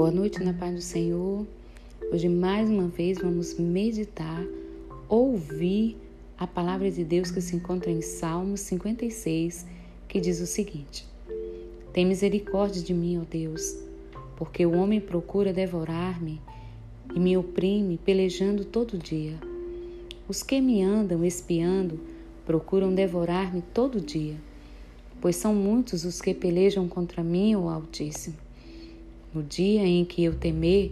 Boa noite na paz do Senhor. Hoje, mais uma vez, vamos meditar, ouvir a palavra de Deus que se encontra em Salmos 56, que diz o seguinte: Tem misericórdia de mim, ó Deus, porque o homem procura devorar-me e me oprime, pelejando todo dia. Os que me andam espiando procuram devorar-me todo dia, pois são muitos os que pelejam contra mim, ó Altíssimo. No dia em que eu temer,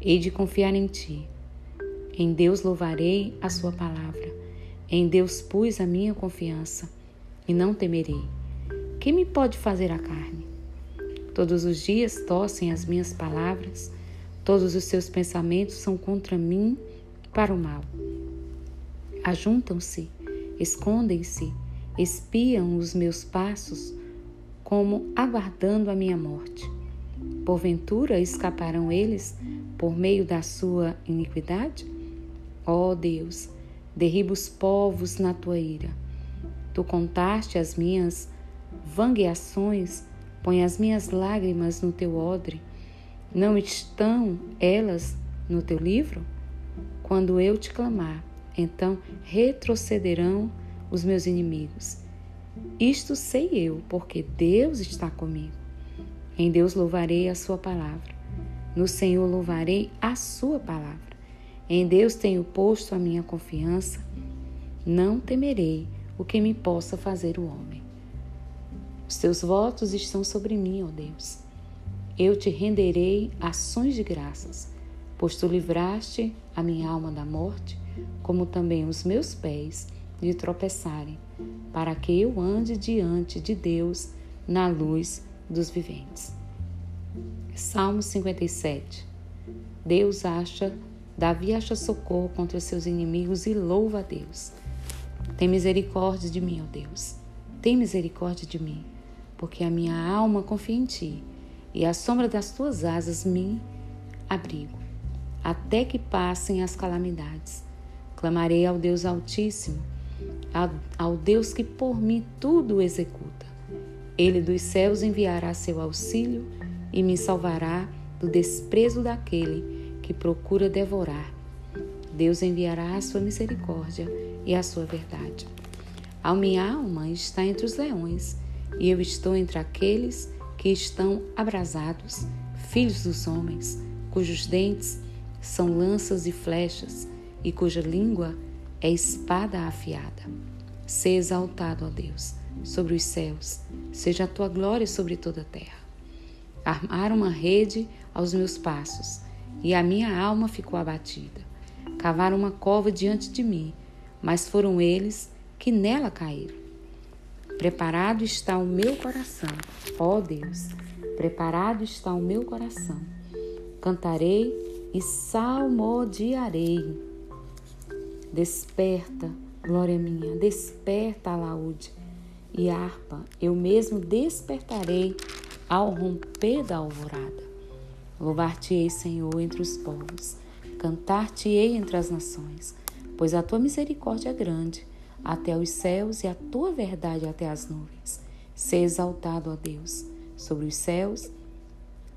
hei de confiar em ti. Em Deus louvarei a sua palavra. Em Deus pus a minha confiança e não temerei. Que me pode fazer a carne? Todos os dias tossem as minhas palavras, todos os seus pensamentos são contra mim para o mal. Ajuntam-se, escondem-se, espiam os meus passos, como aguardando a minha morte. Porventura escaparão eles por meio da sua iniquidade? Ó oh Deus, derriba os povos na tua ira. Tu contaste as minhas vangueações, põe as minhas lágrimas no teu odre. Não estão elas no teu livro? Quando eu te clamar, então retrocederão os meus inimigos. Isto sei eu, porque Deus está comigo. Em Deus louvarei a Sua palavra. No Senhor louvarei a Sua palavra. Em Deus tenho posto a minha confiança. Não temerei o que me possa fazer o homem. Os teus votos estão sobre mim, ó Deus. Eu te renderei ações de graças, pois tu livraste a minha alma da morte, como também os meus pés de tropeçarem, para que eu ande diante de Deus na luz dos viventes. Salmo 57. Deus acha, Davi acha socorro contra seus inimigos e louva a Deus. Tem misericórdia de mim, ó Deus. Tem misericórdia de mim, porque a minha alma confia em ti, e à sombra das tuas asas me abrigo, até que passem as calamidades. Clamarei ao Deus Altíssimo, ao Deus que por mim tudo executa. Ele dos céus enviará seu auxílio e me salvará do desprezo daquele que procura devorar. Deus enviará a sua misericórdia e a sua verdade. A minha alma está entre os leões, e eu estou entre aqueles que estão abrasados, filhos dos homens, cujos dentes são lanças e flechas, e cuja língua é espada afiada. Se exaltado, ó Deus sobre os céus, seja a tua glória sobre toda a terra. Armaram uma rede aos meus passos, e a minha alma ficou abatida. Cavaram uma cova diante de mim, mas foram eles que nela caíram. Preparado está o meu coração, ó Deus, preparado está o meu coração. Cantarei e salmodiarei. Desperta, glória minha, desperta, alaúde e harpa, eu mesmo despertarei ao romper da alvorada. Louvar-te-ei, Senhor, entre os povos, cantar-te-ei entre as nações, pois a tua misericórdia é grande até os céus e a tua verdade até as nuvens. Seja exaltado, ó Deus, sobre os céus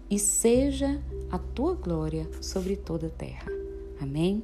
e seja a tua glória sobre toda a terra. Amém?